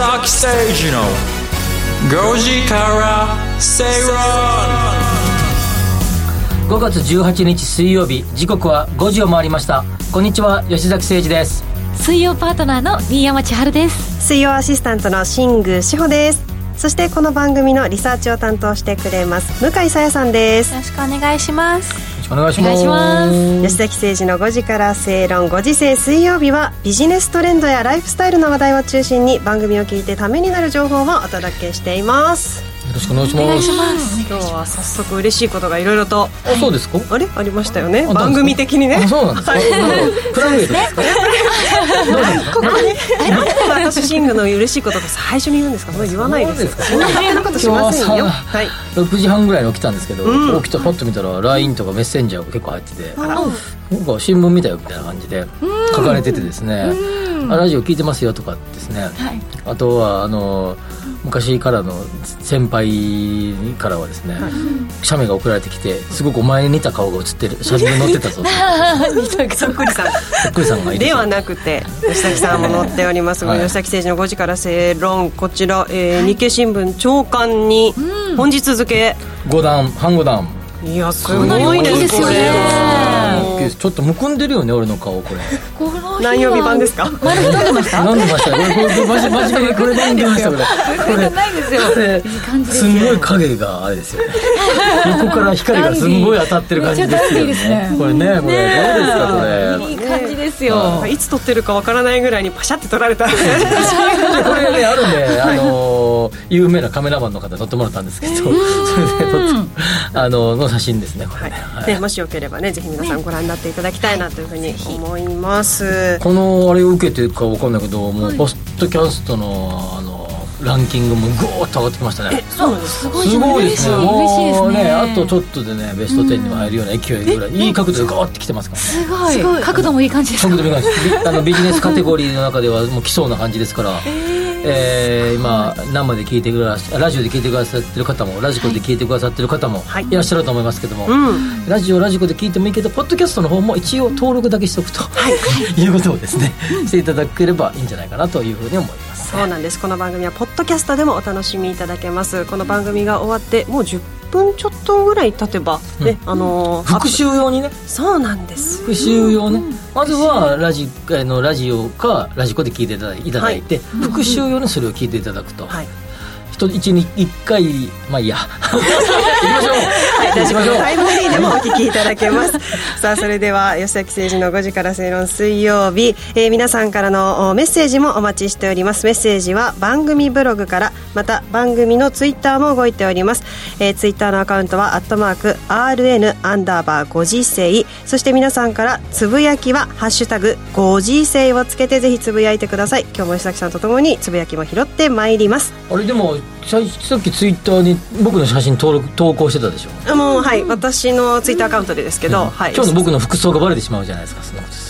吉崎誠二の5時から正論5月18日水曜日時刻は5時を回りました。こんにちは吉崎誠二です。水曜パートナーの新山千春です。水曜アシスタントの新宮志保ですそしてこの番組のリサーチを担当してくれます向井さやさんです。よろしくお願いします。よろしくお願いします。吉崎誠二の5時から正論5時制水曜日はビジネストレンドやライフスタイルの話題を中心に番組を聞いてためになる情報をお届けしていますよろしくお願いします。今日は早速嬉しいことがいろいろと。あそうですか？あれ？ありましたよね。あ番組的にね。あそうなんですか？プライベートですか？ここに。なんで私シングの嬉しいことと最初に言うんですか？もう言わないですよ。そんなことしませんよ。ははい。6時半ぐらいに起きたんですけど、うん。起きたパッと見たら LINE とかメッセンジャーが結構入っててなんか新聞見たよみたいな感じで書かれててですねあラジオ聞いてますよとかですね、あとはあの昔からの先輩からはですね、写メが送られてきてすごくお前に似た顔が写ってる写真に載ってたぞ そっくりさん。そっくりさんがいるではなくて吉崎さんも載っております。が、はい。吉崎誠二の5時から正論。こちら、えー日経新聞長官に本日付。五段半五段。いやすごいですこれ。大きいです。ちょっとむくんでるよね俺の顔これ何曜日版ですか？丸太でました？飲んでました。よこれこれマジマジでこれ飲んでましたこれこれないですよ。すすんごい影があれですよね。横から光がすんごい当たってる感じですよね。ねこれねこれ。どうですかこれ。いい感じですよ。い。つ撮ってるかわからないぐらいにパシャって撮られた。これねあるんで、あのー有名なカメラマンの方に撮ってもらったんですけど、それで撮ってあのの写真ですねこれもしよければねぜひ皆さんご覧になっていただきたいなというふうに思います、このあれを受けてかわかんないけどもうポストキャストのあのランキングもぐーっと上がってきましたね。そうす。すごいすごいですね。嬉しいですもうねあとちょっとでねベスト10にも入るような勢いぐらいいい角度でガーってきてますからね。すごい。角度もいい感じです速度もいい。感じビあのビジネスカテゴリーの中ではもう来そうな感じですから、えー今生で聞いてくださラジオで聞いてくださってる方もラジコで聞いてくださってる方もはい。いらっしゃると思いますけども、うん。ラジオラジコで聞いてもいいけどポッドキャストの方も一応登録だけしておくと、い、うことをですねしていただければいいんじゃないかなというふうに思います。そうなんです。この番組はポッドキャストでもお楽しみいただけます。この番組が終わってもう10分ちょっとぐらい経てば、ねあのー復習用にね。そうなんです。復習用ね、まずはラジあのラジオかラジコで聞いていただいい。ただいて、復習用にそれを聞いていただくと、はい。一一に一回まあいいや。行きましょう。はい、行きましょう。タイムフリーでもお聞きいただけます。さあそれでは吉崎誠二の5時から正論水曜日、えー皆さんからのおメッセージもお待ちしております。メッセージは番組ブログからまた番組のツイッターも動いております、えー、ツイッターのアカウントはアットマーク RN アンダーバー5時世そして皆さんからつぶやきはハッシュタグ5時世をつけてぜひつぶやいてください。今日も吉崎さんとともにつぶやきも拾ってまいります。あれでもささっきツイッターに僕の写真登録投稿してたでしょ、あもうはい。私のツイッターアカウントでですけど、はい。今日の僕の服装がバレてしまうじゃないですかそんなことす。ると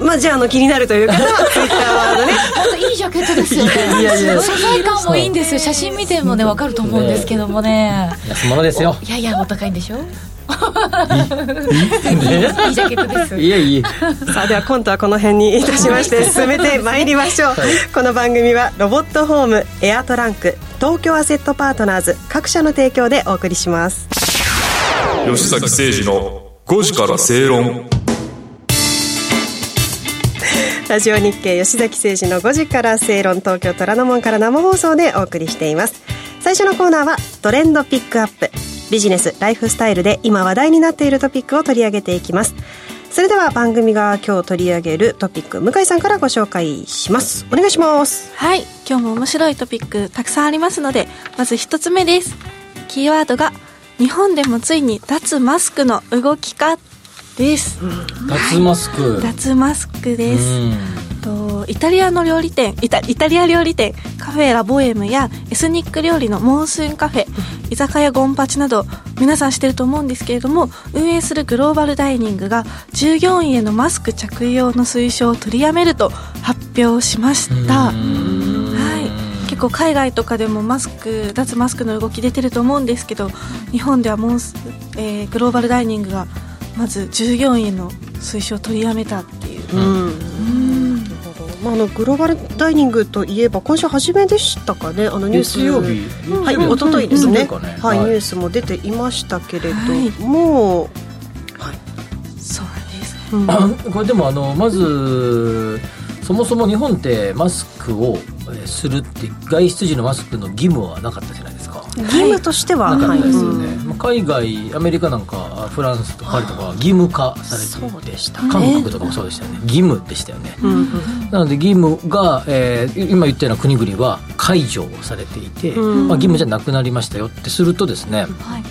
まあじゃあの気になるという方はツイッターのね。本当いいジャケットですよねいやいや素材感もいいんですよ写真見てもね分かると思うんですけどもね安物ですよいやいやお高いんでしょいいジャケットですいえいえさあでは今度はこの辺にいたしまして進めてまいりましょう、この番組はロボットホームエアトランク東京アセットパートナーズ各社の提供でお送りします吉崎誠二の5時から正論ラジオ日経吉崎誠二の5時から正論東京虎ノ門から生放送でお送りしています。最初のコーナーはトレンドピックアップ。ビジネスライフスタイルで今話題になっているトピックを取り上げていきます。それでは番組が今日取り上げるトピック向井さんからご紹介します。お願いします。はい今日も面白いトピックたくさんありますのでまず一つ目です。キーワードが日本でもついに脱マスクの動きかです、脱マスク、脱マスクです、うん。とイタリアの料理店イタイタリア料理店カフェラボエムやエスニック料理のモンスーンカフェ居酒屋ゴンパチなど皆さん知ってると思うんですけれども運営するグローバルダイニングが従業員へのマスク着用の推奨を取りやめると発表しました。はい。結構海外とかでもマスク脱マスクの動き出てると思うんですけど日本ではモンス、えーグローバルダイニングがまず従業員への推奨を取りやめたっていう。うん。なるほどまあ、あのグローバルダイニングといえば今週初めでしたかね。あのニュース。月曜日。はい、一昨日ですね,、うん。ねはい、はいニュースも出ていましたけれども、そうなんですうん。あこれでもあのまずそもそも日本ってマスクをえーするって外出時のマスクの義務はなかったじゃないですか義務としては、なかったですよはいね、まあ海外アメリカなんかフランスとかパリとかは義務化されていそうてでした韓国とかもそうでしたよね。義務でしたよね、うんうんなので義務が、えー今言ったような国々は解除をされていて、うん。まあ、義務じゃなくなりましたよってするとですね、はい。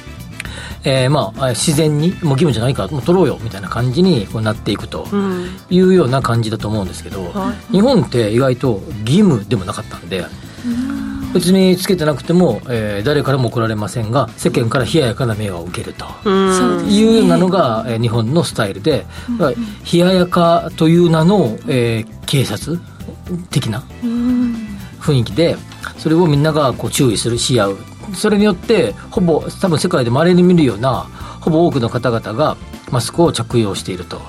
えーまあ、自然にもう義務じゃないからもう取ろうよみたいな感じにこうなっていくとうん。いうような感じだと思うんですけど、は日本って意外と義務でもなかったんで別につけてなくても、えー誰からも怒られませんが世間から冷ややかな目を受けると。いうようなのが、えー日本のスタイルで、まあ冷ややかという名の、えー警察的な雰囲気でそれをみんながこう注意するし合う。それによってほぼ多分世界でまれに見るようなほぼ多くの方々がマスクを着用していると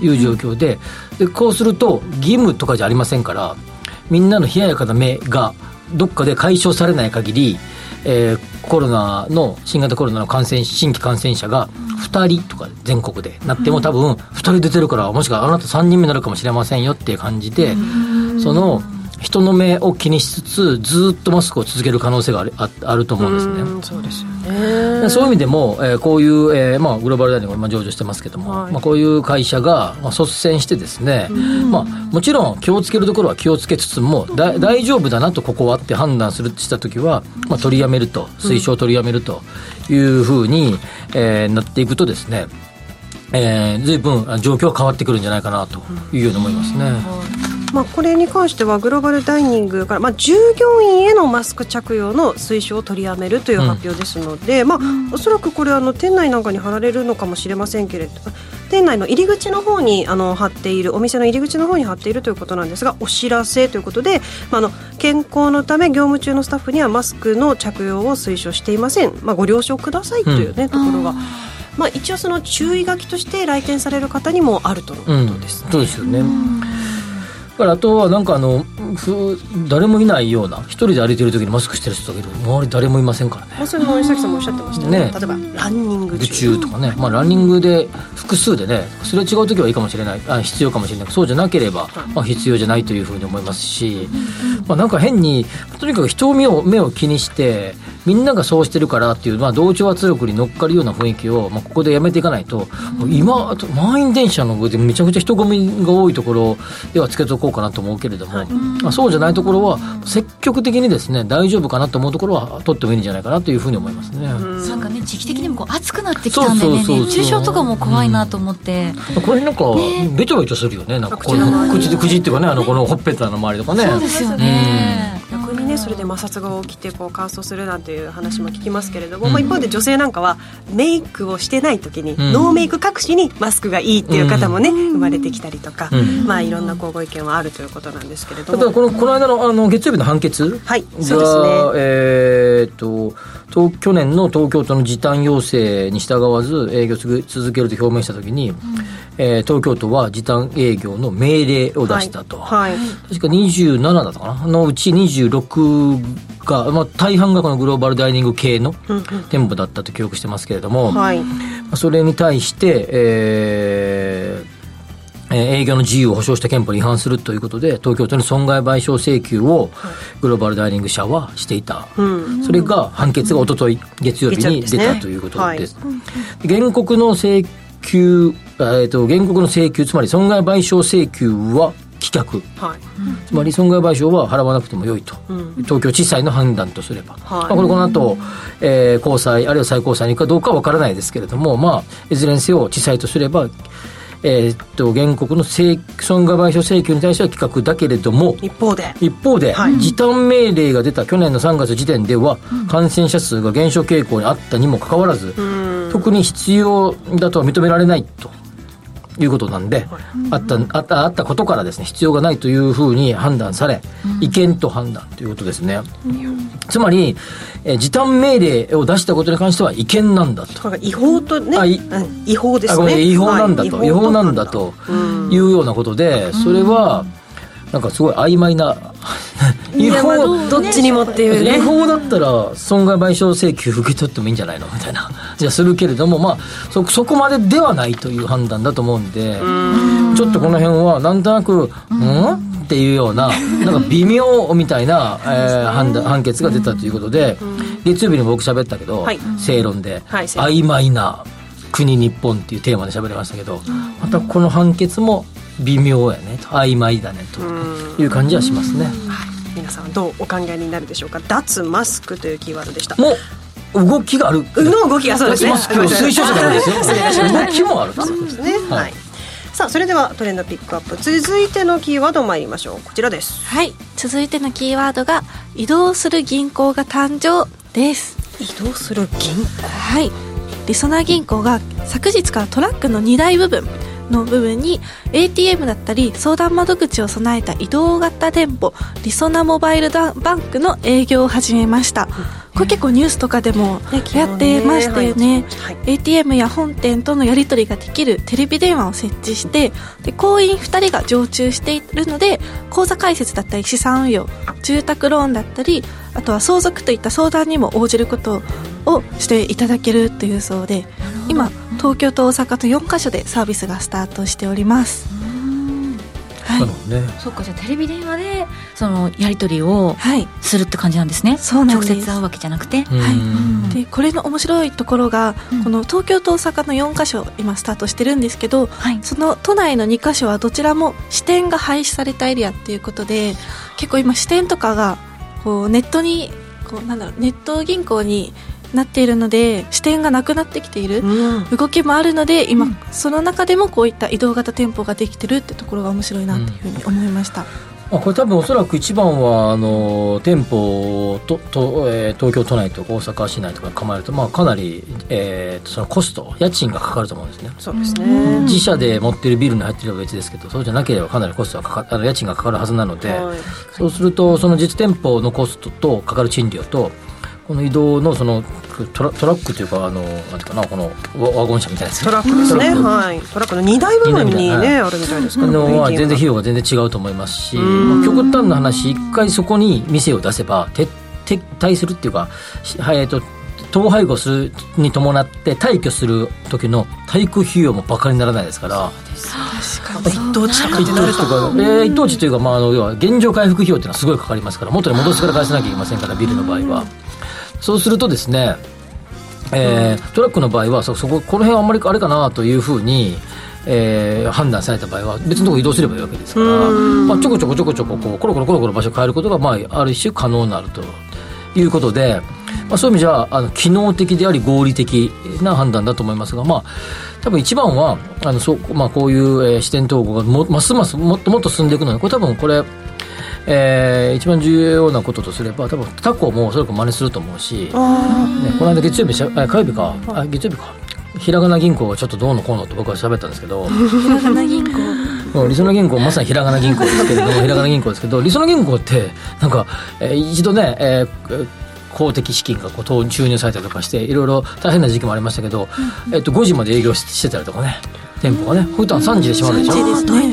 いう状況ででこうすると義務とかじゃありませんからみんなの冷ややかな目がどっかで解消されない限り、えーコロナの新型コロナの感染新規感染者が2人とか全国でなっても多分2人出てるからもしくはあなた3人目になるかもしれませんよっていう感じでその人の目を気にしつつずっとマスクを続ける可能性があるああると思うんですね。うんそうですよね。でそういう意味でも、えーこういう、えーまあ、グローバルダイニン上場してますけども、はい。まあ、こういう会社が、まあ、率先してですね、まあ、もちろん気をつけるところは気をつけつつもだ大丈夫だなとここはって判断するした時は、まあ、取りやめると推奨を取りやめるというふうに、えーなっていくとですねえー、随分あ状況は変わってくるんじゃないかなというように思いますね。まあ、これに関してはグローバルダイニングから、まあ、従業員へのマスク着用の推奨を取りやめるという発表ですので、まあ、おそらくこれあの店内なんかに貼られるのかもしれませんけれど店内の入り口の方にあの貼っているお店の入り口の方に貼っているということなんですがお知らせということで、まあ、あの健康のため業務中のスタッフにはマスクの着用を推奨していません、まあ、ご了承くださいという、ねところが、まあ、一応その注意書きとして来店される方にもあるとのことです、そうですよね。からあとはなんかあのふ誰もいないような一人で歩いてる時にマスクしてる人がいる。周り誰もいませんからね。まあ、それも石崎さんもおっしゃってましたよね。ね。例えばランニング宇中宙とかね、まあ、ランニングで複数でねすれ違う時はいいかもしれない。あ必要かもしれない。そうじゃなければ、まあ、必要じゃないというふうに思いますし、まあ、なんか変にとにかく人を目を目を気にしてみんながそうしてるからっていう、まあ、同調圧力に乗っかるような雰囲気を、まあ、ここでやめていかないと、もう今あと満員電車の上でめちゃくちゃ人混みが多いところではつけとこうかなと思うけれども、まあ、そうじゃないところは積極的にですね大丈夫かなと思うところは取ってもいいんじゃないかなというふうに思いますね。なんかね時期的にもこう暑くなってきたんでねそうそうそうそう。熱中症とかも怖いなと思って、これなんか、べちょべちょするよね。なんかこ口の口で口っていうかね、あのこのほっぺたの周りとかね。そうですよね、ねそれで摩擦が起きてこう乾燥するなんていう話も聞きますけれども、うん。まあ、一方で女性なんかはメイクをしてない時に、ん。ノーメイク隠しにマスクがいいっていう方もね、生まれてきたりとか、うん。まあいろんなこうご意見はあるということなんですけれども。このこの間のあの月曜日の判決はいが、そうですね。えーっと東去年の東京都の時短要請に従わず営業を続続けると表明したときに、えー東京都は時短営業の命令を出したと、はい、はい確か27だったかなのうち26が、まあ、大半がこのグローバルダイニング系の店舗だったと記憶してますけれども、はい。まあそれに対して、えーえー営業の自由を保障した憲法に違反するということで東京都に損害賠償請求をグローバルダイニング社はしていた、うん。それが判決が一昨日月曜日に出たということで。す原告の請求、あえー、と原告の請求つまり損害賠償請求は棄却はい。つまり損害賠償は払わなくてもよいと、うん。東京地裁の判断とすれば、はい。まあ、これこの後、えー高裁あるいは最高裁に行くかどうかは分からないですけれども、まあ、いずれにせよ地裁とすれば、えーっと原告の請損害賠償請求に対しては棄却だけれども一方で。一方で、はい。時短命令が出た去年の3月時点では、感染者数が減少傾向にあったにもかかわらず、うん。特に必要だとは認められないということなんで、あったあったあったことからですね必要がないというふうに判断され、違憲と判断ということですね、つまり、えー時短命令を出したことに関しては違憲なんだと。違法とね、違法ですね。違法なんだと、はい違法なんだというようなことで、それは、なんかすごい曖昧な違法どっちにもっていうね。違法だったら損害賠償請求受け取ってもいいんじゃないの？みたいな。じゃあするけれどもまあそそこまでではないという判断だと思うんでちょっとこの辺はなんとなくうん。っていうようななんか微妙みたいな、えー、判断判決が出たということで月曜日に僕喋ったけど、はい。正論で、はい正論曖昧な国日本っていうテーマで喋りましたけど、またこの判決も微妙やね。と曖昧だねという感じはしますね、皆さんどうお考えになるでしょうか？脱マスクというキーワードでした。もう動きがある。の動きがそうですね。脱マスクを推奨者じゃないですよ動きもあるそうですね。ははい。い、さあそれではトレンドピックアップ続いてのキーワード参りましょう。こちらです。はい。続いてのキーワードが移動する銀行が誕生です。移動する銀行？はい。りそな銀行が昨日からトラックの荷台部分の部分に ATM だったり相談窓口を備えた移動型店舗りそなモバイルバンクの営業を始めました。これ結構ニュースとかでもやってましたよね。はい。ATM や本店とのやり取りができるテレビ電話を設置してで行員2人が常駐しているので口座開設だったり資産運用住宅ローンだったりあとは相続といった相談にも応じることをしていただけるというそうで今東京と大阪と4カ所でサービスがスタートしております。そっかじゃあテレビ電話でそのやり取りをはい。するって感じなんですね。そうなんです。直接会うわけじゃなくて。うん。でこれの面白いところが、うん。この東京と大阪の4カ所今スタートしてるんですけど、はい。その都内の2カ所はどちらも支店が廃止されたエリアっていうことで結構今支店とかがこうネットにこうなんだろうネット銀行になっているので支店がなくなってきている。動きもあるので今、その中でもこういった移動型店舗ができてるってところが面白いなっていうふうに思いました、あこれ多分おそらく一番はあの店舗とと、えー東京都内とか大阪市内とか構えると、まあ、かなり、えーそのコスト家賃がかかると思うんですね。そうですね。自社で持ってるビルに入ってるのは別ですけどそうじゃなければかなりコストがかかあの家賃がかかるはずなので、はい。そうするとその実店舗のコストとかかる賃料とこの移動のそのトラトラックというかあのなんていうかなこのワワゴン車みたいなやつ。トラックですね。はい。トラックの荷台部分にねあるみたいですからあのは。ATM 全然費用が全然違うと思いますし、極端な話一回そこに店を出せば撤撤退するっていうか、しはいえっと統廃合するに伴って退去する時の退去費用もバカにならないですから。一等地とか一等地とか、えー一等地というか、まあ、あの要は現状回復費用っていうのはすごいかかりますから元に戻してから返さなきゃいけませんからビルの場合はそうするとですね、えートラックの場合はそそここの辺はあんまりあれかなというふうにえー判断された場合は別のところ移動すればいいわけですから、まあ、ちょこちょこちょこちょここうコロコロコロコロ場所を変えることが、まあ、ある種可能になるということで、まあ、そういう意味じゃあの機能的であり合理的な判断だと思いますが、まあ、多分一番はあのそう、まあ、こういう、えー視点統合がもますますもっともっと進んでいくのでこれ多分これえー一番重要なこととすれば多分他校もおそらく真似すると思うし、ね、この間月曜日しゃあ火曜日か。あ月曜日か。ひらがな銀行がちょっとどうのこうのって僕は喋ったんですけどひらがな銀行。うんりそな銀行まさにひらがな銀行ですけれども ひらがな銀行ですけどりそな銀行ってなんか、えー一度ね、えーえー公的資金がこう投注入されたりとかしていろいろ大変な時期もありましたけど、えっと5時まで営業ししてたりとかね店舗がね。普段3時で閉まるでしょ。3時ですね。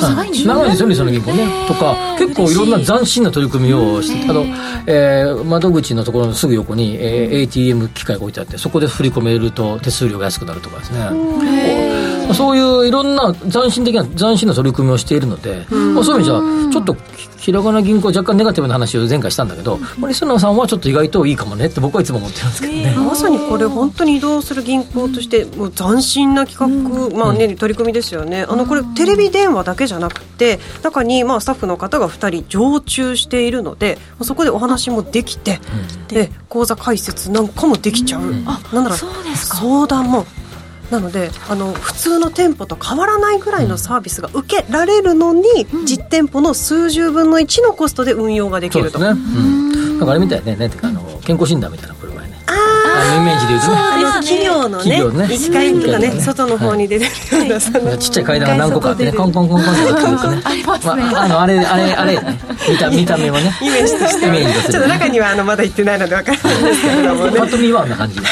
長いんですね。長いですよねその銀行ね。とか結構いろんな斬新な取り組みをしてあの、えー窓口のところのすぐ横に、えー ATM 機械が置いてあってそこで振り込めると手数料が安くなるとかですねそういういろんな斬新的な斬新な取り組みをしているので、まあ、そういう意味じゃちょっとひらがな銀行若干ネガティブな話を前回したんだけど、まあリスナーさんはちょっと意外といいかもねって僕はいつも思ってるんですけどね、まさにこれ本当に移動する銀行としてもう斬新な企画、まあね、取り組みですよね。あのこれテレビ電話だけじゃなくて中にまあスタッフの方が2人常駐しているのでそこでお話もできて、で口座開設なんかもできちゃう、あなんだろうそうですか。相談もなのであの普通の店舗と変わらないぐらいのサービスが受けられるのに、実店舗の数十分の1のコストで運用ができると。そうですね、うん、なんかあれみたいね。ねあの健康診断みたいなあのイメージで言うとね。あの企業のねね。1階とかねはい外の方に出てるような、そのちっちゃい階段が何個かあってね、コンコンコンコンってやってね。ありますね。あ、あの、あれ、あれ、あれ、ね、見た、見た目はね。イメージとして。はイメージとしてちょっと中にはあのまだ行ってないので分からないんですけれどもね。パッと見はあんな感じ。あ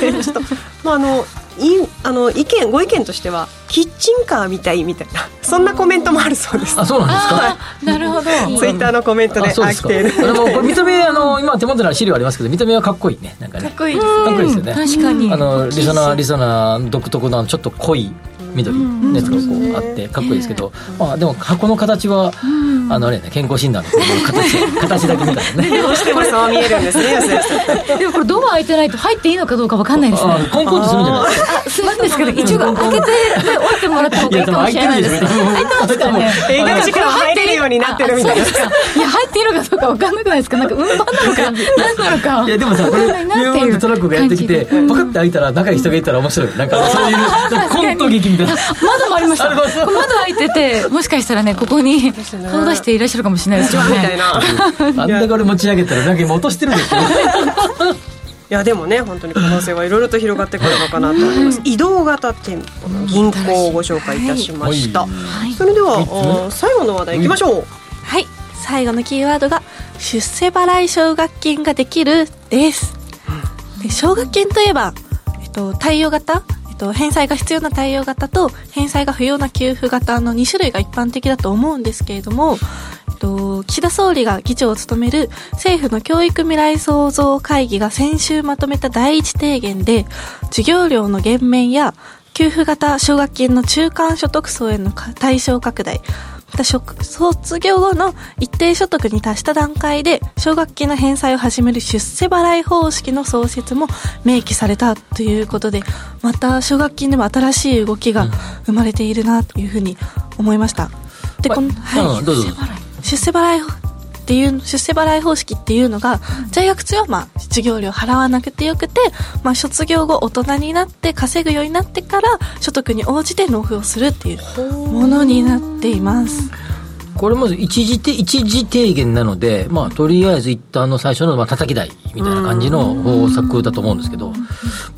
ーちょっとまああのいあの意見ご意見としてはキッチンカーみたいみたいな そんなコメントもあるそうです。あそうなんですか？なるほど。ツイッターのコメントであそうですか。来て。いるでもこれ見た目あの今手元にある資料ありますけど見た目はかっこいいね。なんかね。かっこいいです。かっこいいですよね。確かに。あのリゾナーリゾナー独特のちょっと濃い緑のやつがこうあってかっこいいですけど、まあでも箱の形は、あのあれね健康診断の形 形だけ見たらね。どうしてもそう見えるんですねでもこれドア開いてないと入っていいのかどうかわかんないですね。あコンコンとするんじゃないですか。あするんですけど一応開けて降りてもらった方がいいかもしれないですいやでも開いてますかね。営業時間入れるようになってるみたいな。あそうですか。いや入っているかどうかわかんなくないですか。なんか運搬なのか何なのか。いやでもさこれビューンってトラックがやってきてパカッて開いたら中に人がいたら面白いなんかそういうコント劇みたいな窓もありました。窓開いててもしかしたらねここに顔出していらっしゃるかもしれないですよみたいねな。あんなこれ持ち上げたらなんか今落としてるんですよいやでもね本当に可能性はいろいろと広がってくるのかなと思います。移動型店舗の銀行をご紹介いたしました、それではお最後の話題いきましょう、はい。最後のキーワードが出世払い奨学金ができるです。で奨学金といえば、えっと、対応型と、返済が必要な対応型と返済が不要な給付型の2種類が一般的だと思うんですけれども、えっと、岸田総理が議長を務める政府の教育未来創造会議が先週まとめた第一提言で授業料の減免や給付型奨学金の中間所得層への対象拡大た職卒業後の一定所得に達した段階で奨学金の返済を始める出世払い方式の創設も明記されたということでまた奨学金でも新しい動きが生まれているなというふうに思いました。でこの、はい。うんどうぞ。出世払いっていう出世払い方式っていうのが在学中はまあ授業料払わなくてよくて、まあ、卒業後大人になって稼ぐようになってから所得に応じて納付をするっていうものになっています。これまず一時て一時提言なので、まあ、とりあえず一旦の最初の、まあ、叩き台みたいな感じの方策だと思うんですけど、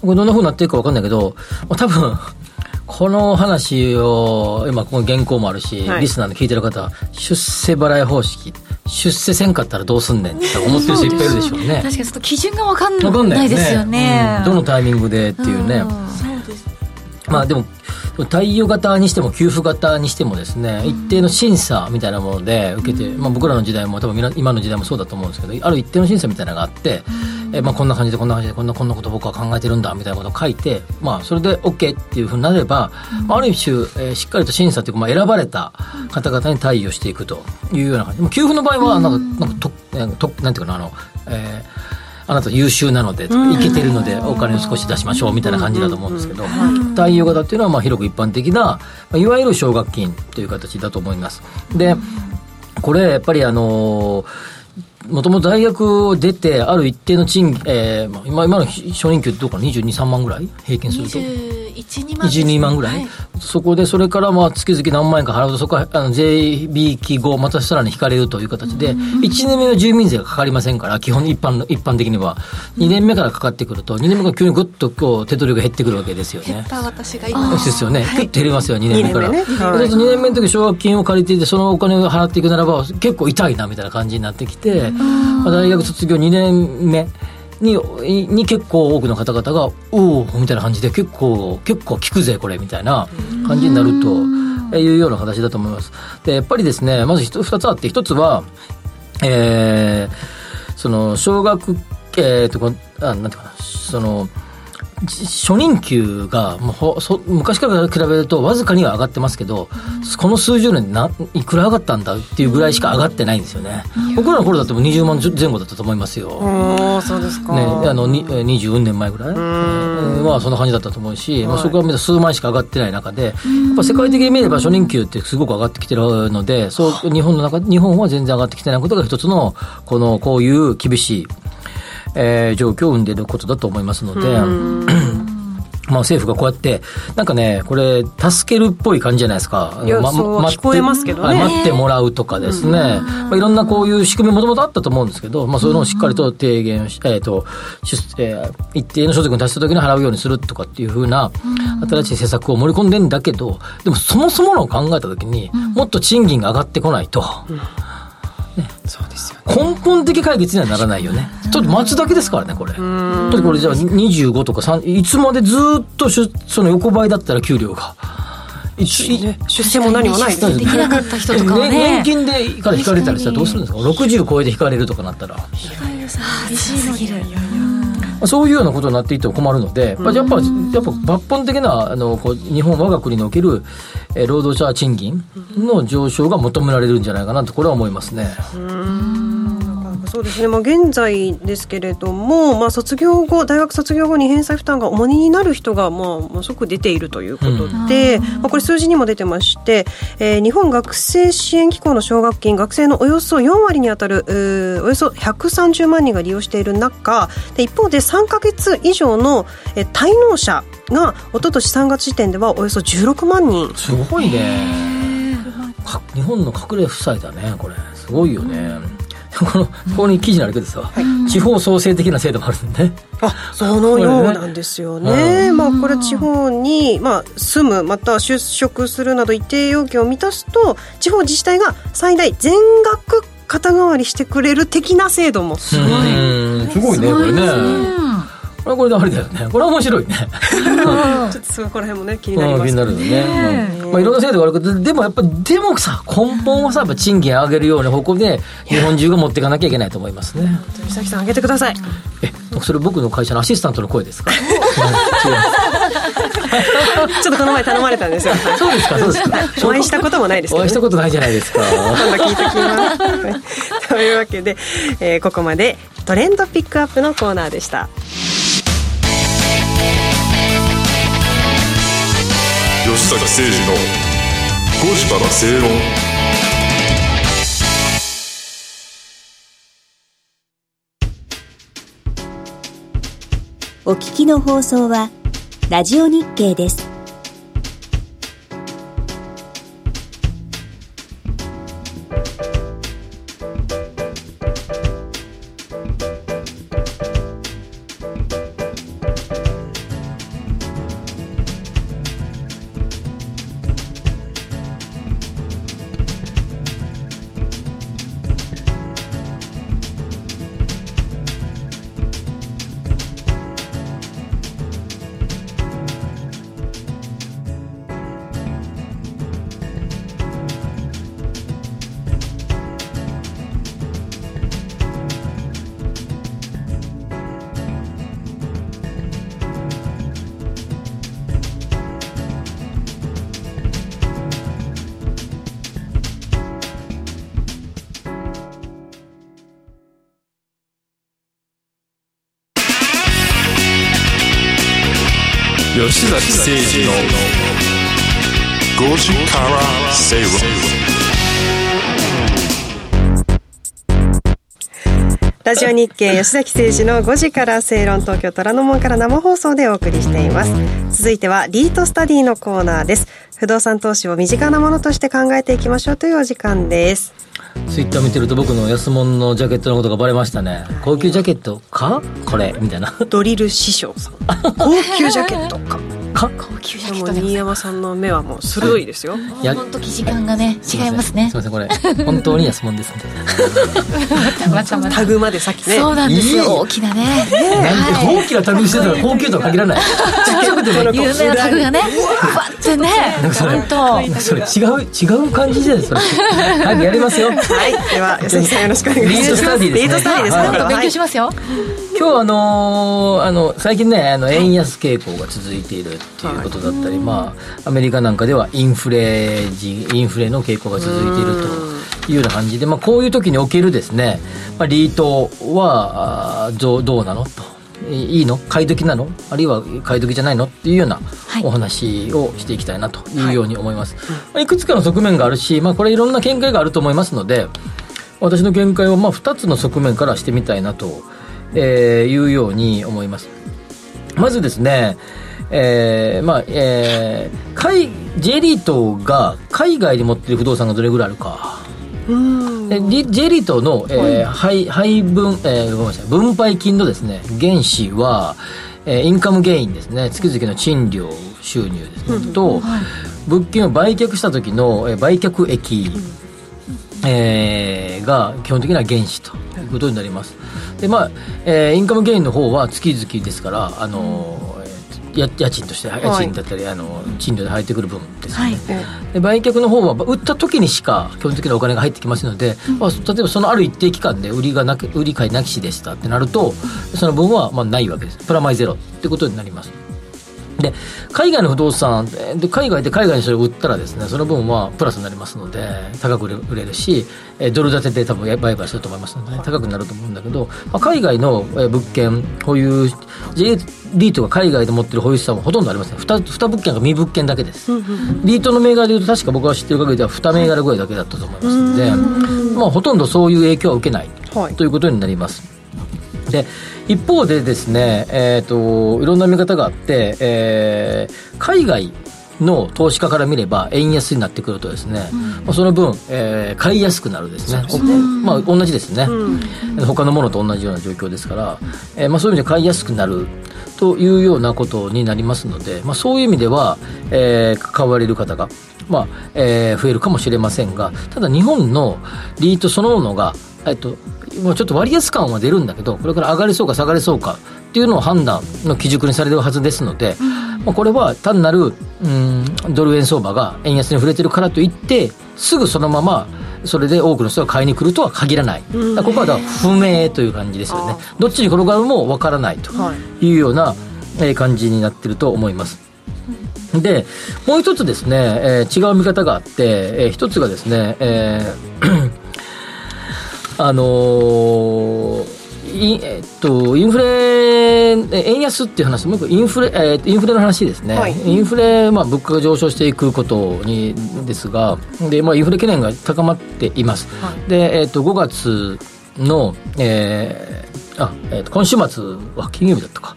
これどんな風になっていくか分かんないけど、まあ、多分、この話を、今、この原稿もあるし、はい。リスナーの聞いてる方、出世払い方式、出世せんかったらどうすんねんって思ってる人いっぱいいるでしょうね。確かにちょっと基準がわかん分かんな。いですよねうんどのタイミングでっていうね。うんまあでも、貸与型にしても給付型にしてもですね、一定の審査みたいなもので受けて、まあ僕らの時代も多分今の時代もそうだと思うんですけど、ある一定の審査みたいなのがあって、えまあこんな感じでこんな感じでこんなこんなこと僕は考えてるんだみたいなことを書いて、まあそれで OK っていうふうになれば、まあある種、えーしっかりと審査っていうか、まあ選ばれた方々に対応していくというような感じ。まあ給付の場合は、なんか、なんかと、なんかとなんていうかな、あの、えーあなた優秀なので、いけてるのでお金を少し出しましょうみたいな感じだと思うんですけど、対応型っていうのはまあ広く一般的な、まあいわゆる奨学金という形だと思います。で、これやっぱりあのもともと大学を出て、ある一定の賃金、えーまあ今今の初任給ってどうかな、22、3万ぐらい？平均すると？21、2万ね。12万ぐらい、はいそこでそれからまあ月々何万円か払うとそこはあの税引き後またさらに引かれるという形で、1年目は住民税がかかりませんから基本一般の一般的には。2年目からかかってくると2年目から急にぐっとこう手取りが減ってくるわけですよね。減っ。た私が今。ですよね。ぐっと減りますよ、2年目から。二年目ね。はい。そうすると2年目の時奨学金を借りていて、そのお金を払っていくならば、結構痛いなみたいな感じになってきて、まあ大学卒業2年目。に、に結構多くの方々が、おおみたいな感じで、結構、結構効くぜ、これ、みたいな感じになるというような形だと思います。で、やっぱりですね、まず一つ二つあって、一つは、えー、その、奨学、えー、とこあ、なんていうかな、その、初任給がもうほそ昔から比べるとわずかには上がってますけど、この数十年でないくら上がったんだっていうぐらいしか上がってないんですよね、僕らの頃だってもう20万前後だったと思いますよ、おーそうですか、ね、あのにえー20年前ぐらい、えーまあそんな感じだったと思うし、まあ、そこから見たら数万しか上がってない中で、やっぱ世界的に見れば初任給ってすごく上がってきてるので、そう日本の中日本は全然上がってきてないことが一つの、このこういう厳しい、えー状況を生んでいることだと思いますので。まあ政府がこうやって、なんかね、これ、助けるっぽい感じじゃないですか。ま待って聞こえますけどね。はい待ってもらうとかですね。まあ、いろんなこういう仕組みもともとあったと思うんですけど、まあそういうのをしっかりと提言し、えっ、と、出えー一定の所得に達した時に払うようにするとかっていうふうな、新しい施策を盛り込んでんだけど、でもそもそものを考えた時に、もっと賃金が上がってこないと、ね、そうですよ根本的解決にはならないよね。ちょっと待つだけですからね、これ。だってこれじゃあ25とか3、いつまでずっとしゅその横ばいだったら給料が。出世も何もないですできなかった人とかはね。ね年金でから引かれたりしたらどうするんですか？60超えて引かれるとかなったら。厳しすぎるそういうようなことになっていっても困るので、まあ、やっぱやっぱ抜本的なあのこう日本我が国における、えー労働者賃金の上昇が求められるんじゃないかなとこれは思いますね。そうですね、まあ、現在ですけれども、まあ、卒業後大学卒業後に返済負担が重荷になる人が、まあ、ものすごく出ているということで、まあ、これ数字にも出てまして、えー日本学生支援機構の奨学金学生のおよそ4割に当たるおよそ130万人が利用している中で一方で3か月以上の、えー滞納者が一昨年3月時点ではおよそ16万人。すごいね。か日本の隠れ負債だねこれ。すごいよね、こ のここに記事にあるけどさ、地方創生的な制度もあるんでね。あそのようなんですよね。まあこれ地方にまあ住むまたは出職するなど一定要件を満たすと地方自治体が最大全額肩代わりしてくれる的な制度も。すごい。うん。すごいねこれねこれはこれでありだよねこれは面白いね ちょっとそこら辺もね気になります。うん気になるよね、うんまあ、いろんな制度があるけどでもやっぱでもさ根本はさやっぱ賃金上げるような方向で日本中が持っていかなきゃいけないと思いますね美咲さんあげてください。えそれ僕の会社のアシスタントの声ですか？違 うちょっとこの前頼まれたんですよ。は いそうですかそうですかお会いしたこともないですけど、ね。お会いしたことないじゃないですか今度聞いてきます。はいというわけで、えーここまでトレンドピックアップのコーナーでした。吉崎誠二のゴジバラ正論お聞きの放送はラジオ日経です。吉崎誠二の5時から正論ラジオ日経吉崎誠二の5時から正論東京虎ノ門から生放送でお送りしています。続いてはリートスタディのコーナーです。不動産投資を身近なものとして考えていきましょうというお時間です。ツイッター見てると僕の安物のジャケットのことがバレましたね。高級ジャケットか？これ。みたいな。ドリル師匠さん。高級ジャケットかか高級ジャでもケット新山さんの目はもう鋭いですよや本当生地感がね違いますねすいませんこれ本当に安物ですんでまたまたタグまでさっきねそうなんですよ大きなねなんで大きなタグしてたら高級とは限らないちっちゃくても有名なタグがねバッてねそれ本当それ違う違う感じじゃないそれはいやりますよはいでは吉崎さんよろしくお願いしますリートスタディですねリートスタディですね勉強しますよ今日あのあの最近ねあの円安傾向が続いているっていうことだったり、まあアメリカなんかではインフレ時インフレの傾向が続いているというような感じで、まあ、こういう時におけるですね、まあ、リートはどうどうなの？と。いいいの？買い時なの？あるいは買い時じゃないの？っていうようなはい。お話をしていきたいなというように思います、まあいくつかの側面があるし、まあ、これいろんな見解があると思いますので私の見解をまあ2つの側面からしてみたいなと、えーいうように思います。まずですねえーまあえー海 J リートが海外に持っている不動産がどれぐらいあるか。えリ J リートの、えー配配分、えーごめんなさい。分配金のですね原資は、えーインカムゲインですね。月々の賃料収入ですね、と、物件を売却した時の、えー売却益えーが基本的には原資ということになります。でまあ、えーインカムゲインの方は月々ですからあのーや家賃として家賃だったり、あの賃料で入ってくる分ですよね、で売却の方はまあ売った時にしか基本的なお金が入ってきますので、まあ、例えばそのある一定期間で売りがなく売り買いなきしでしたってなるとその分はまあないわけです。プラマイゼロってことになりますで海外の不動産で海外で海外にそれを売ったらですねその分はプラスになりますので高く売れるしえードル建てで多分売買すると思いますので、高くなると思うんだけど、まあ、海外のえー物件保有 J リートが海外で持ってる保有資産はほとんどありません。2, 2物件が未物件だけです。リートの銘柄でいうと確か僕が知ってる限りでは2銘柄ぐらいだけだったと思いますのでまあほとんどそういう影響は受けないはい。ということになります。で一方でですね、えー、といろんな見方があって、えー海外の投資家から見れば円安になってくるとですね、まあその分、えー買いやすくなるですね。おまあ、同じですね、他のものと同じような状況ですから、えーまあ、そういう意味で買いやすくなるというようなことになりますので、まあ、そういう意味では、えー買われる方が、まあえー増えるかもしれませんがただ日本のリートそのものが、えっと、もうちょっと割安感は出るんだけどこれから上がりそうか下がりそうかっていうのを判断の基軸にされるはずですので、まあ、これは単なるうんドル円相場が円安に触れてるからといってすぐそのままそれで多くの人が買いに来るとは限らない、ここはだ不明という感じですよね。どっちに転がるもわからないと。いうようなえー感じになってると思います。でもう一つですね、えー違う見方があって、えー一つがですね、えーあのーいえっと、インフレ、え円安っていう話、もうインフレ、えーインフレの話ですね、はい。インフレ、まあ、物価が上昇していくことにですが、でまあ、インフレ懸念が高まっています。で、えっと、5月の、えーあえーと今週末は金曜日だったか、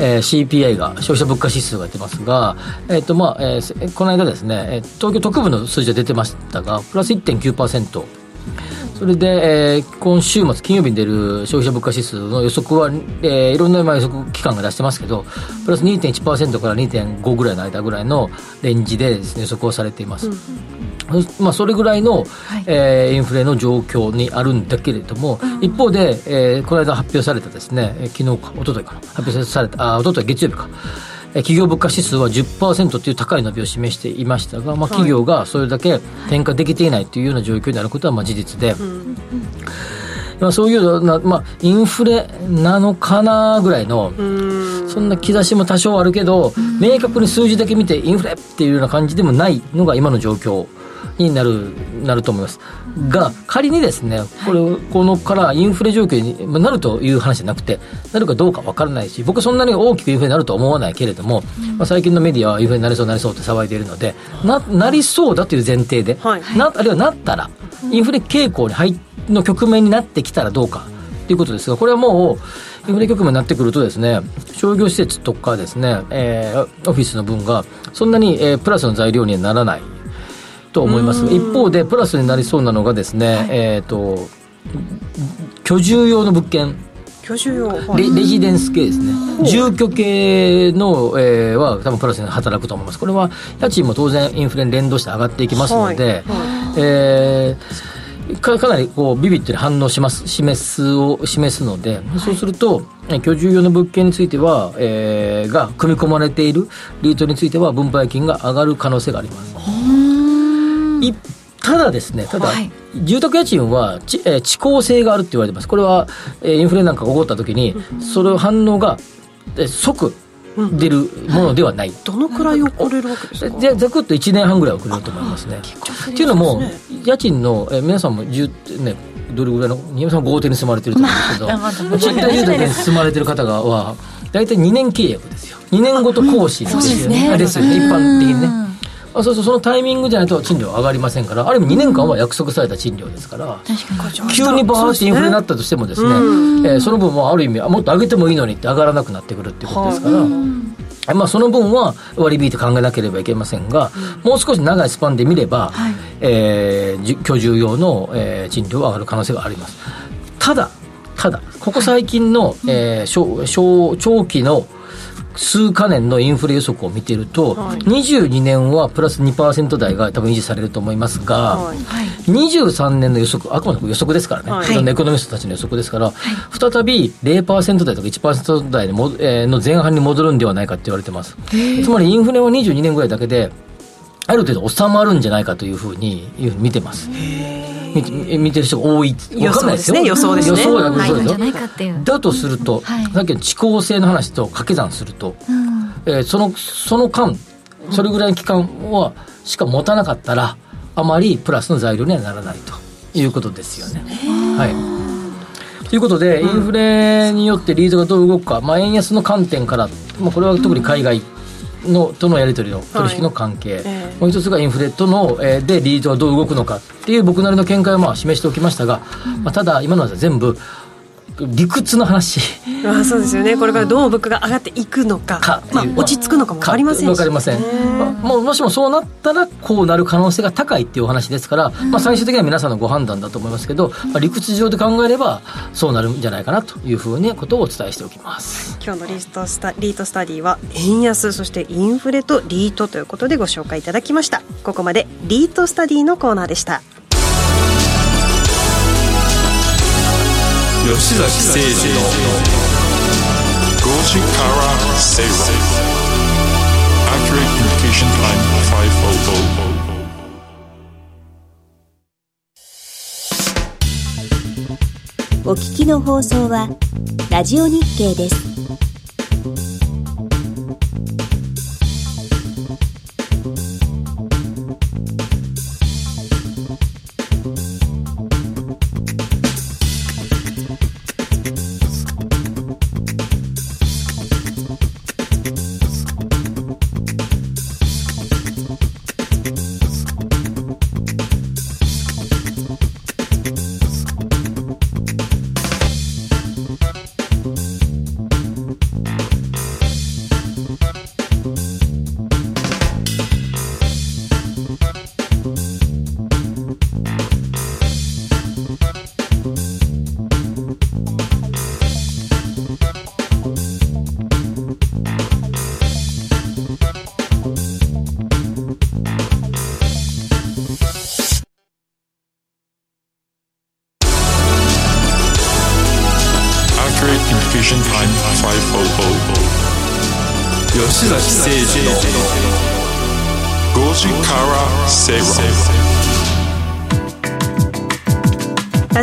えー CPI が消費者物価指数が出てますが、えーとまあえーせこの間ですね、えー東京特部の数字が出てましたがプラス1.9%それで、えー今週末金曜日に出る消費者物価指数の予測は、えーいろんなまあ予測機関が出してますけどプラス2.1%から2.5ぐらいの間ぐらいのレンジでです、ね、予測をされています、まあ、それぐらいの、えーインフレの状況にあるんだけれども、一方で、えーこの間発表されたですね、えー昨日か、一昨日かな、発表された、あ、一昨日月曜日か、えー企業物価指数は10%という高い伸びを示していましたが、まあ、企業がそれだけ転嫁できていないというような状況にあることはまあ事実で、まあ、そういうような、まあ、インフレなのかなぐらいの、そんな兆しも多少あるけど、明確に数字だけ見てインフレっていうような感じでもないのが今の状況になるなると思います。が、仮にですね、これ、このからインフレ状況にまあなるという話じゃなくて、なるかどうかわからないし、僕はそんなに大きくインフレになるとは思わないけれども、まあ、最近のメディアはインフレになりそうなりそうって騒いでいるので、ななりそうだという前提で、はい。なあるいはなったら、インフレ傾向に入の局面になってきたらどうかということですが、これはもう、インフレ局面になってくるとですね、商業施設とかですね、えーオフィスの分が、そんなに、えープラスの材料にはならないと思います。が、一方でプラスになりそうなのがですね、えっ、と、居住用の物件、居住用、はいレレジデンス系ですね、住居系の、えーは多分プラスに働くと思います、これは家賃も当然、インフレに連動して上がっていきますので、えーかかなりこうビビッドに反応します。示すを示すので、そうすると、え居住用の物件については、えーが組み込まれているリートについては、分配金が上がる可能性があります。いただですね、ただ、住宅家賃はち、えー遅効性があるって言われてます。これは、えーインフレなんかが起こった時に、それを反応が、えー即出るものではない。どのくらい遅れるわけですか？でざくっと1年半ぐらい遅れると思いますね。っていうのも、家賃の、えー皆さんも住ね、どれぐらいの、新山さんは豪邸に住まれてると思うんですけど、賃貸住宅に住まれてる方が は、大体2年契約ですよ。2年ごと更新ですよね。ですよね、一般的にね。あそうそうそのタイミングじゃないと賃料上がりませんからある意味2年間は約束された賃料ですから急にバーってインフレになったとしてもですね、えーその分はある意味あもっと上げてもいいのにって上がらなくなってくるっていうことですから、まあ、その分は割り引いて考えなければいけませんが、もう少し長いスパンで見れば、えーじ居住用の、えー賃料は上がる可能性があります。ただただここ最近の、えー小小長期の数か年のインフレ予測を見ていると、はい、22年はプラス2%台が多分維持されると思いますが、はい、23年の予測、あくまでも予測ですからね、はい、エコノミストたちの予測ですから、はい、再び0%台とか1%台の,、えー、の前半に戻るんではないかって言われてます。つまりインフレは22年ぐらいだけで、ある程度収まるんじゃないかというふうにいうふうに見てます。見見てる人が多い。分かんないですよ。予想ですね。予想だけどだとすると、はい、さっきの遅効性の話と掛け算すると、うん、えー、そのその間それぐらいの期間はしか持たなかったらあまりプラスの材料にはならないということですよね。はい。ということで、インフレによってリードがどう動くか、まあ、円安の観点から、まあ、これは特に海外のとのやり取りの取引の関係、はい。えー、もう一つがインフレとの、えー、でリードはどう動くのかっていう僕なりの見解をまあ示しておきましたが、うん、まあ、ただ今のは全部理屈の話。あそうですよね。これからどう物価が上がっていくのか。か、まあ、落ち着くのかも分かりません分かりません、まあ、ももしもそうなったらこうなる可能性が高いっていうお話ですから、まあ、最終的には皆さんのご判断だと思いますけど、まあ、理屈上で考えればそうなるんじゃないかなというふうにことをお伝えしておきます。今日のリートスタリートスタディは円安そしてインフレとリートということでご紹介いただきました。ここまでリートスタディのコーナーでした吉崎誠二の5時から正ーションイお聞きの放送はラジオ日経です。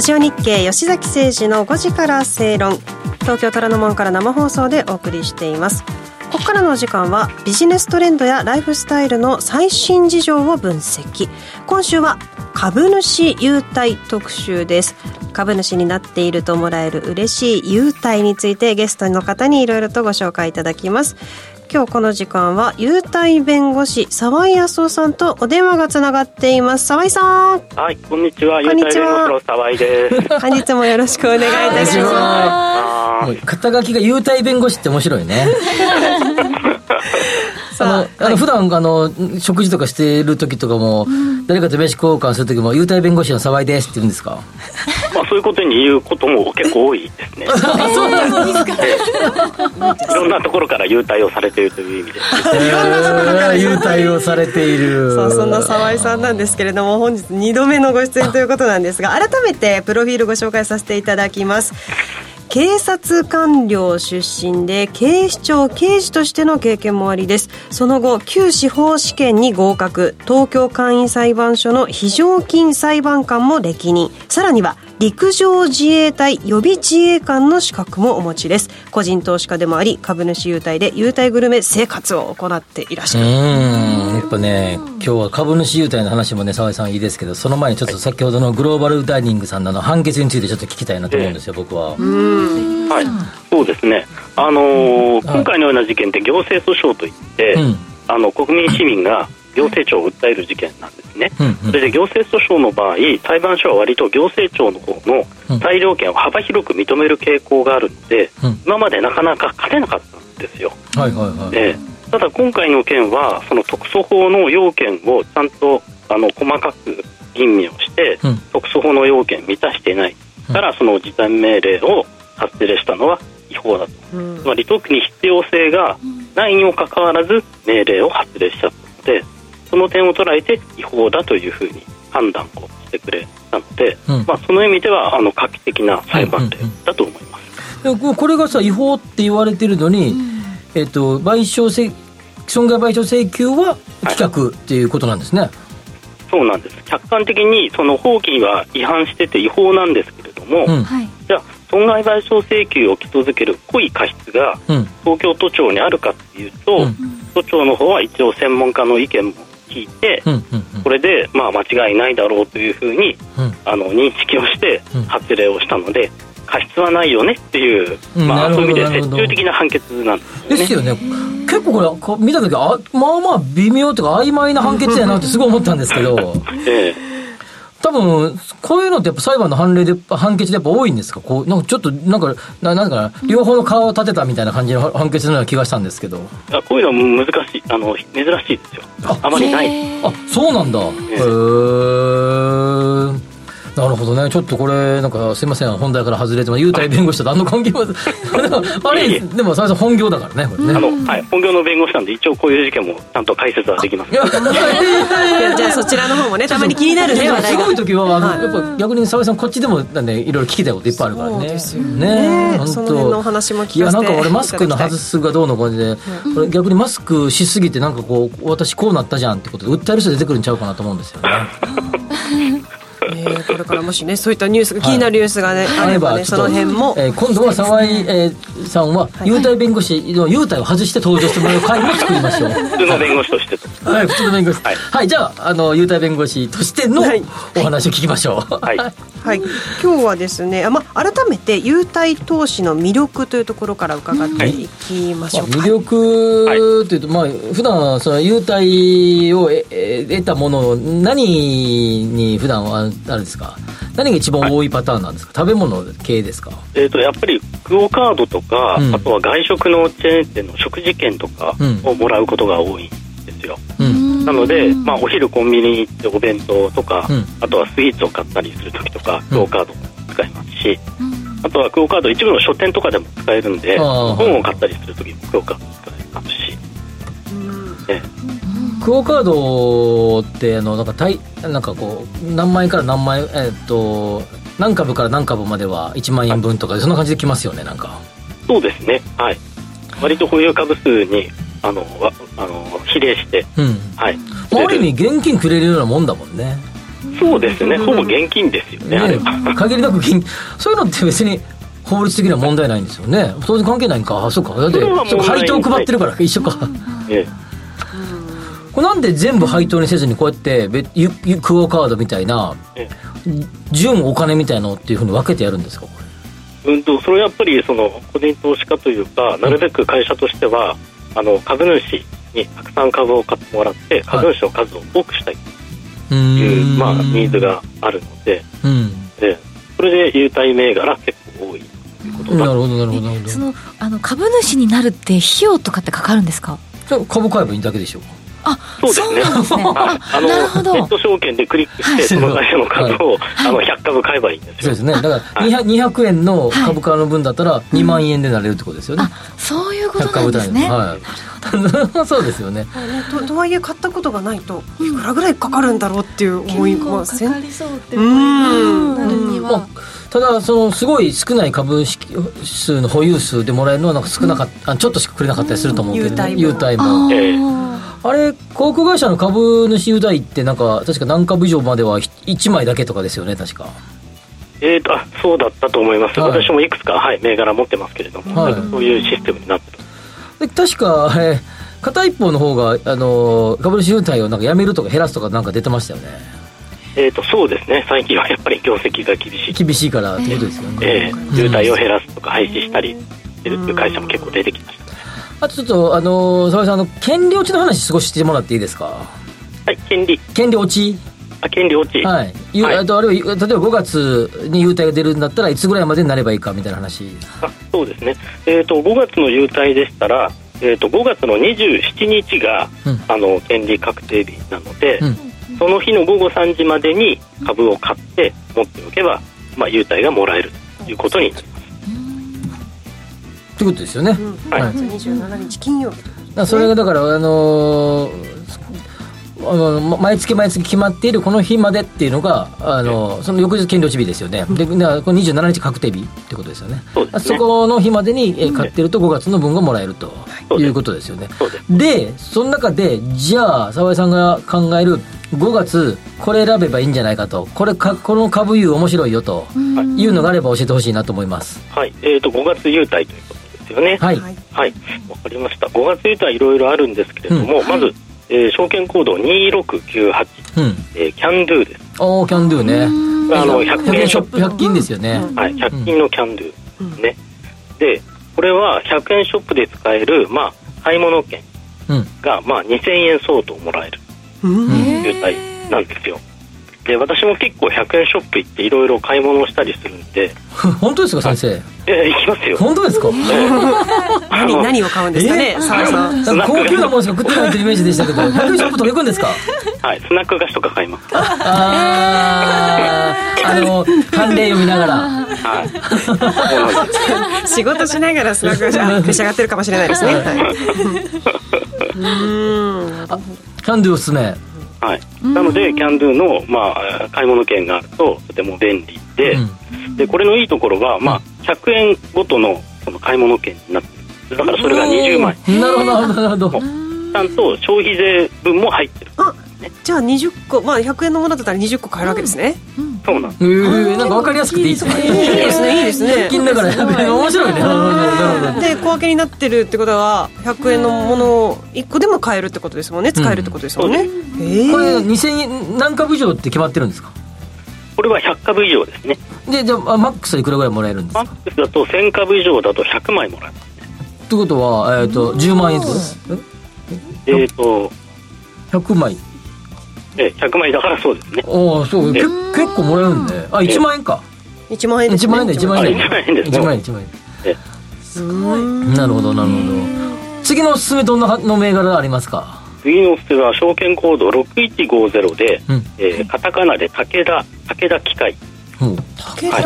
ジオ日経吉崎誠二の5時から正論。東京虎ノ門から生放送でお送りしています。ここからの時間はビジネストレンドやライフスタイルの最新事情を分析。今週は株主優待特集です。株主になっているともらえる嬉しい優待についてゲストの方にいろいろとご紹介いただきます。今日この時間は優待弁護士沢井康夫さんとお電話がつながっています。沢井さん。はいこんにちは。こんにちは。沢井です。本日もよろしくお願いいたします。肩書きが優待弁護士って面白いね。あの、あの普段あの食事とかしている時とかも、誰かと名刺交換する時も優待弁護士の沢井ですって言うんですか？まあそういうことに言うことも結構多いですね。そうなんですか。いろんなところから優待をされているという意味で。いろんなところから優待をされている。そうそんな沢井さんなんですけれども本日2度目のご出演ということなんですが改めてプロフィールご紹介させていただきます。警察官僚出身で警視庁刑事としての経験もありです。その後旧司法試験に合格。東京簡易裁判所の非常勤裁判官も歴任。さらには陸上自衛隊予備自衛官の資格もお持ちです。個人投資家でもあり株主優待で優待グルメ生活を行っていらっしゃる。うん。やっぱね今日は株主優待の話もね澤井さんいいですけどその前にちょっと先ほどのグローバルダイニングさんの判決についてちょっと聞きたいなと思うんですよ、僕は。はい。そうですね。あのー、今回のような事件って行政訴訟といって、うん、あの国民市民が行政庁を訴える事件なんですね、うんうん、それで行政訴訟の場合裁判所は割と行政庁の方の裁量権を幅広く認める傾向があるので、うん、今までなかなか勝てなかったんですよ、はいはいはい。えー、ただ今回の件はその特措法の要件をちゃんとあの細かく吟味をして、うん、特措法の要件満たしてい。ないからその時短命令を発令したのは違法だと、つまり特に必要性がないにもかかわらず命令を発令しちゃったのでその点を捉えて違法だというふうに判断をしてくれたので、うん、まあ、その意味ではあの画期的な裁判例だと思います、うん。うん、これがさ違法って言われてるのに、えーと、賠償請損害賠償請求は棄却っていうことなんですね、はい、そうなんです。客観的にその法規は違反してて違法なんですけれども、じゃあ損害賠償請求を基礎づける故意過失が東京都庁にあるかっていうと、都庁の方は一応専門家の意見も聞いて、これでまあ間違いないだろうというふうに、あの認識をして発令をしたので、過失はないよねっていう、まあ、そういう意味で折衷的な判決なんですよね。ですよね。結構これ見た時あまあまあ微妙というか曖昧な判決やなってすごい思ったんですけど。ええ多分、こういうのってやっぱ裁判の判例で、判決でやっぱ多いんですか？こう、なんかちょっと、なんか、ななんか、両方の顔を立てたみたいな感じの判決のような気がしたんですけど。あこういうのは難しい、あの、珍しいですよ。ああまりない。あ、そうなんだ。へえー。なるほどね、ちょっとこれ、なんかすみません、本題から外れても、優待弁護士と何の関係も、あれ、でも、それ本業だからね、これね。あのはい、本業の弁護士なんで、一応こういう事件もちゃんと解説はできます。じゃあ、そちらの方もね、たまに気になるね、話題すごい時は、あの、やっぱ逆に澤井さん、こっちでも、ね、いろいろ聞きたいこといっぱいあるからね。ね。本当の話もいや、なんか俺、マスクの外すがどうのこれで、これ逆にマスクしすぎて、なんかこう、私こうなったじゃんってことで、訴える人出てくるんちゃうかなと思うんですよね。えー、これからもしねそういったニュースが気になるニュースがね、はい、あればねその辺も、えー、今度は沢井、えー、さんは優待弁護士の優待を外して登場してもらう会も作りましょう。普通の弁護士として。とはい普通の弁護士。はい、はい、じゃああの優待弁護士としてのお話を聞きましょう。はい、はい、今日はですね、まあ、改めて優待投資の魅力というところから伺ってい。きましょう、まあ、魅力というと、まあ普段その優待を得たものを何に普段はあるんですか？何が一番多いパターンなんですか、はい、食べ物系ですか、えーと、やっぱりクオ・カードとか、うん、あとは外食のチェーン店の食事券とかをもらうことが多いんですよ、うん、なので、まあ、お昼コンビニに行ってお弁当とか、うん、あとはスイーツを買ったりする時とか、クオ・カードも使いますし、あとはクオ・カード一部の書店とかでも使えるんで本を買ったりする時もクオ・カード使えますし、えクオ・カードってあのなんかたいなんかこう何万円から何万円えっと何株から何株までは1万円分とかそんな感じできますよねなんか。そうですね。はい。割と保有株数にあのあの比例して、うん、はい。ある意味現金くれるようなもんだもんね。そうですね、ほぼ現金ですよね、ね限りなく現そういうのって別に法律的には問題ないんですよね。当然関係ないんか。あそうか。だって配当配ってるから一緒か、ええこれなんで全部配当にせずにこうやってクオ・カードみたいな純お金みたいのっていうふうに分けてやるんですか？うんとそれはやっぱりその個人投資家というかなるべく会社としては、あの株主にたくさん株を買ってもらって株主の数を多くしたいという、まあ、ニーズがあるので,、でそれで優待銘柄結構多いということなるほどなるほどそのあの株主になるって費用とかってかかるんですか？株買えばいいだけでしょ。うあそうですね。あのネット証券でクリックして、その会社の株を、あの100株買えばいいんですよ。そうですね。だから 200, 200円の株価の分だったら2万円でなれるってことですよね、そういうことなんですね、はい。そうですよね。ととはいえ買ったことがないといくらぐらいかかるんだろうっていう思いませんかかりそうってなるには、ただそのすごい少ない株式数の保有数でもらえるのはなんか少なかった、うん、ちょっとしかくれなかったりすると思うけど、ね、優待も。あれ航空会社の株主優待ってなんか確か何株以上までは1枚だけとかですよね確か。えーと、あそうだったと思います、はい、私もいくつか、はい、銘柄持ってますけれども、はい、そういうシステムになってで確か、えー、片一方の方があの株主優待をなんかやめるとか減らすとかなんか出てましたよね。えーと、そうですね。最近はやっぱり業績が厳しい。厳しいからってことですよね、えー、優待を減らすとか廃止したりしてるっていう会社も結構出てきましたあとちょっと、あの澤井さん、あの、権利落ちの話少ししてもらっていいですか？はい、権利。権利落ち？あ、権利落ち。はい。はい、あと、あるいは、例えば5月に優待が出るんだったらいつぐらいまでになればいいかみたいな話。あ、そうですね。えっ、ー、と、5月の優待でしたら、えーと、5月の27日が、うん、あの権利確定日なので、うん、その日の午後3時までに株を買って持っておけば、まあ、優待がもらえるということになります。ってことですよね、はい、27日金曜日。それがだからあのーあの毎月毎月決まっているこの日までっていうのがあのその翌日権利落ち日ですよね、でこの27日確定日ってことですよね。そそこの日までに、え買ってると5月の分がもらえるとい。うことですよね。でその中でじゃあ澤井さんが考える5月これ選べばいいんじゃないかと。これかこの株優面白いよとい。うのがあれば教えてほしいなと思います。はい。えーと、5月優待ということですよね。はい。はい。わかりました。5月優待いろいろあるんですけれども、うん、まずえー、証券コード2698、うん。えー、キャンドゥです。おおキャンドゥねあの100円ショップ。100均ですよね、はい、100均のキャンドゥですね、うん、でこれは100円ショップで使える、まあ、買い物券が、まあ、2000円相当もらえるという体なんですよ、で私も結構100円ショップ行っていろいろ買い物をしたりするんで。本当ですか先生？え行きますよ。本当ですか、何何を買うんですかね澤さん。高級なものしか食ってないってイメージでしたけど。100円ショップとか行くんですか？はいスナック菓子とか買います。あああの判例読みながら。はい。仕事しながらスナック菓子召し上がってるかもしれないですね、はい、うんキャンドゥおすすめはい、なので、キャンドゥの、まあ、買い物券があるととても便利でうん、でこれのいいところは、まあ、100円ごとのその買い物券になってる。だからそれが20万円。なるほどなるほど。ちゃんと消費税分も入ってる。あじゃあ20個、まあ、100円のものだったら20個買えるわけですね、うん、そうなんです、えー、なんか分かりやすくていい。ですねいいですねいいですね。金だから。100円面白いね。で小分けになってるってことは100円のものを1個でも買えるってことですもんね。使えるってことですもんね、うん、えー、これ2000円何株以上って決まってるんですか？これは100株以上ですね。でじゃあマックスはいくらぐらいもらえるんですか？マックスだと1000株以上だと100枚もらえます。ねってことは、えーと、10万円ずつえっ、ー、と100枚え100万円だからそうですね。ああそう結構もらえるんで。あ1万円か。1万円です、ね、1万円で1万円。で。1万円です1万円1万円。すごい。なるほどなるほど。次のおすすめどんなの銘柄ありますか？次のおすすめは証券コード6150で、うん、えー、カタカナで武田武田機械。武田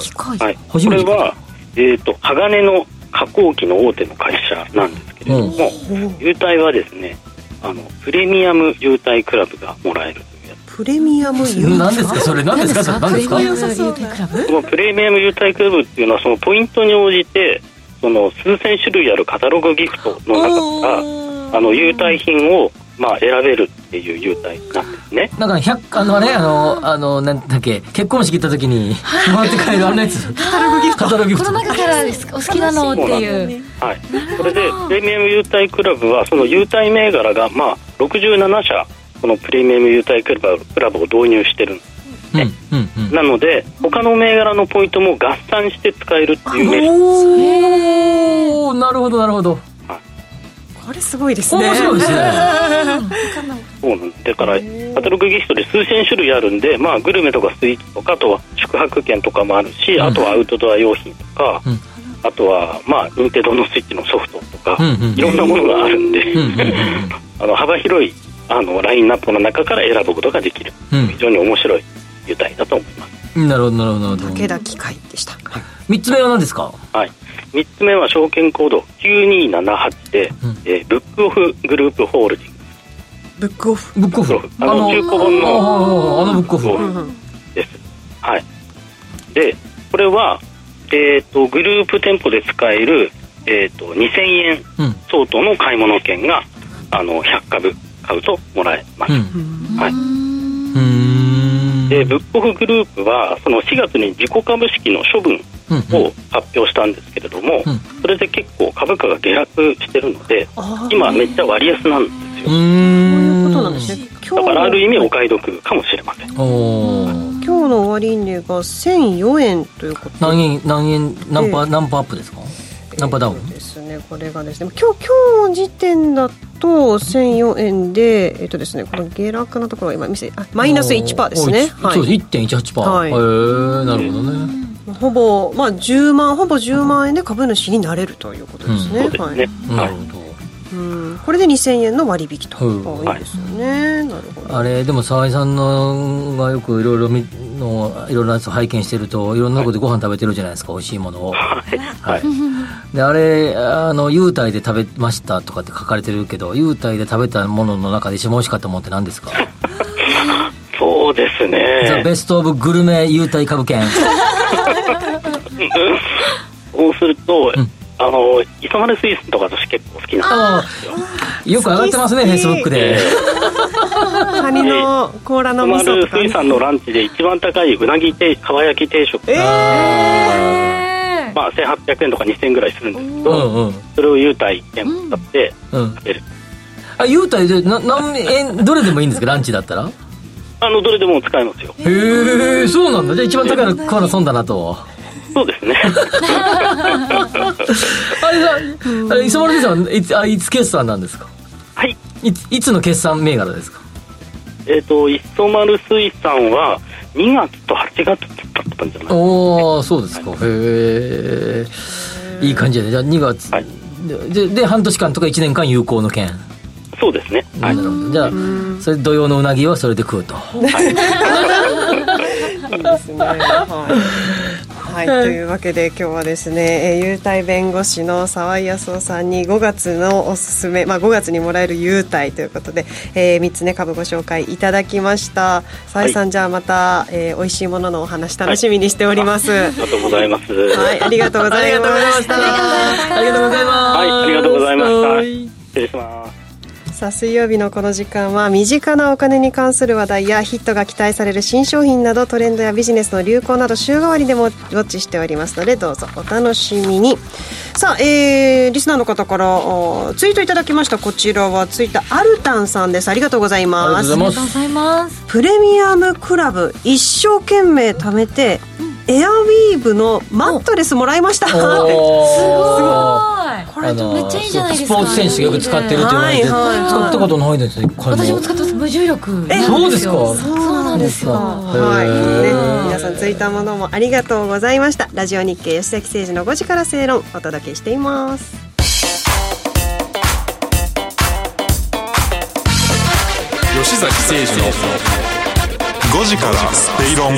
機械。はい、これは、えーと、鋼の加工機の大手の会社なんですけれども、う。ん、優待はですねあのプレミアム優待クラブがもらえるというやつ。プレミアム優待？何ですか？それ何ですか？何ですか？そのプレミアム優待クラブっていうのはそのポイントに応じてその数千種類あるカタログギフトの中からあの優待品をまあ、選べるっていう優待なんですね。なんか100、あのね、あの、あの、なんだっけ、結婚式行った時に、もらって帰るあんなやつ。カタログギフト。カタログギフト。この中からですお好きなのっていう。はい。それで、プレミアム優待クラブは、その優待銘柄が、まあ、67社、このプレミアム優待クラブクラブを導入してるんです。ね、うんうんうん、なので他の銘柄のポイントも合算して使えるっていうメリットおなるほどなるほどこれすごいですね。面白いですね。そうなんだからカタログギフトで数千種類あるんで、まあ、グルメとかスイーツとかあとは宿泊券とかもあるし、うん、あとはアウトドア用品とか、うん、あとはまあ任天堂のスイッチのソフトとか、うんうん、いろんなものがあるんで あの幅広いあのラインナップの中から選ぶことができる、非常に面白い優待だと思います。なるほどなるほど。武田機械でした、はい、3つ目は何ですか？はい。3つ目は証券コード9278で、うん、えー、ブックオフグループホールディング。ブックオフ。ブックオフ？あの中古本のあのブックオフ。です。はい。でこれは、えーと、グループ店舗で使える、えーと、2000円相当の買い物券が、あの100株買うともらえます、うん、はいでブックオフグループはその4月に自己株式の処分を発表したんですけれども、うん。うん、それで結構株価が下落してるので今めっちゃ割安なんですよ。そういうことなんですね。だからある意味お買い得かもしれません。今日の終値が1004円ということ何円何円何パー、何パーアップですか？何パーダウン、ですねこれがですね。今日今日時点だと1004円でえっとですねこの下落のところ今見せあマイナス1%ですね。はい、そうです。1.18%はい。へえなるほどね。ほぼ、まあ、10万ほぼ10万円で株主になれるということですね、うん、はい、なるほどうん、これで2000円の割引と、うん、いいですよね、なるほど。あれでも澤井さんのがよくいろいろ見のいろんなやつを拝見してるといろんなとこでご飯食べてるじゃないですか美味しいものを。はい、であれあの優待で食べましたとかって書かれてるけど優待で食べたものの中で一番美味しかったものって何ですか？そうですザ・ね。ベスト・オ ブ・グルメ優待株券そうすると、あの磯丸水産とか私結構好きなんですよ。よく上がってますねフェイスブックでカニの甲羅の味噌とか水産のランチで一番高いうなぎ定か？ば焼き定食ええまあ、1800円とか2000円ぐらいするんですけど、うんうん。それを優待券使ってうん。食べる、あ優待でな何円どれでもいいんですか？ランチだったら？あのどれでも使えますよ。へえそうなんだ。じゃあ一番高いの食わな損だなと。そうですね。あれさあれ磯丸水産はいつあいつ決算なんですか？はい。いついつの決算銘柄ですか？えっ、と磯丸水産は2月と8月だったんじゃない？おおそうですか。へえいい感じでじゃあ2月、はい。でで半年間とか1年間有効の券そうですね。なるほど。じゃあそれ土曜のうなぎはそれで食うと。いいですね。はい。はい、というわけで今日はですね、えー、優待弁護士の沢井康夫さんに5月のおすすめ、まあ5月にもらえる優待ということで、えー、3つね株ご紹介いただきました。沢井さん、はい、じゃあまた、えー、美味しいもののお話楽しみにしております。はい、ありがとうございます。はい、ありがとうございました。ありがとうございます。はい、ありがとうございました。失礼します。さあ水曜日のこの時間は身近なお金に関する話題やヒットが期待される新商品などトレンドやビジネスの流行など週替わりでもウォッチしております。のでどうぞお楽しみに。さあ、えー、リスナーの方からツイートいただきましたこちらはツイッターアルタンさんです。ありがとうございます。ありがとうございます。プレミアムクラブ一生懸命貯めて、うん、エアウィーヴのマットレスもらいました。すごい。これめっちゃいいじゃないですか。スポーツ選手がよく使ってるって言われて、使ったことないですね私も使ってます無重力えそうですか？そうなんですよ。はい、ね、皆さんツイッターものもありがとうございました。ラジオ日経吉崎誠二の5時から正論お届けしています。吉崎誠二の5時から正論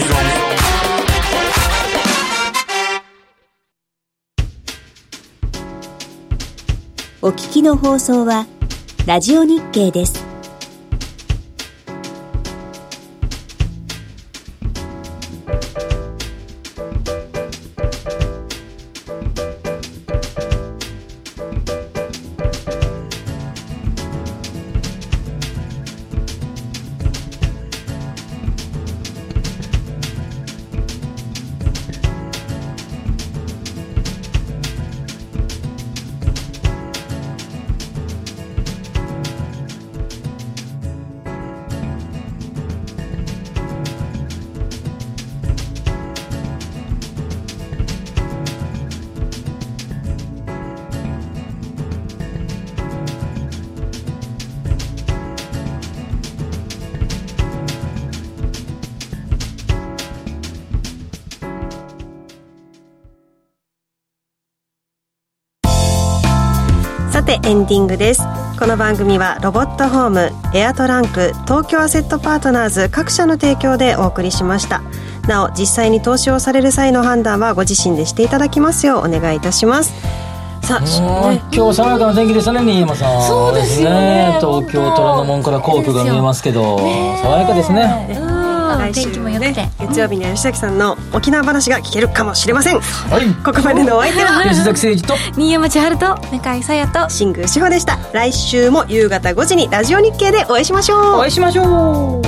お聞きの放送は、ラジオ日経です。てエンディングです。この番組はロボットホームエアトランク東京アセットパートナーズ各社の提供でお送りしました。なお実際に投資をされる際の判断はご自身でしていただきますようお願いいたします。さあ、ね、今日爽やかな天気でしたね新山さん。そうですよね。東京虎ノ門から皇居が見えますけど爽やかですね来週もよくて。月曜日には吉崎さんの沖縄話が聞けるかもしれません。はい。ここまでのお相手は 吉崎誠二と。新山千春と向井沙耶と。新宮志保でした。来週も夕方5時にラジオ日経でお会いしましょう。お会いしましょう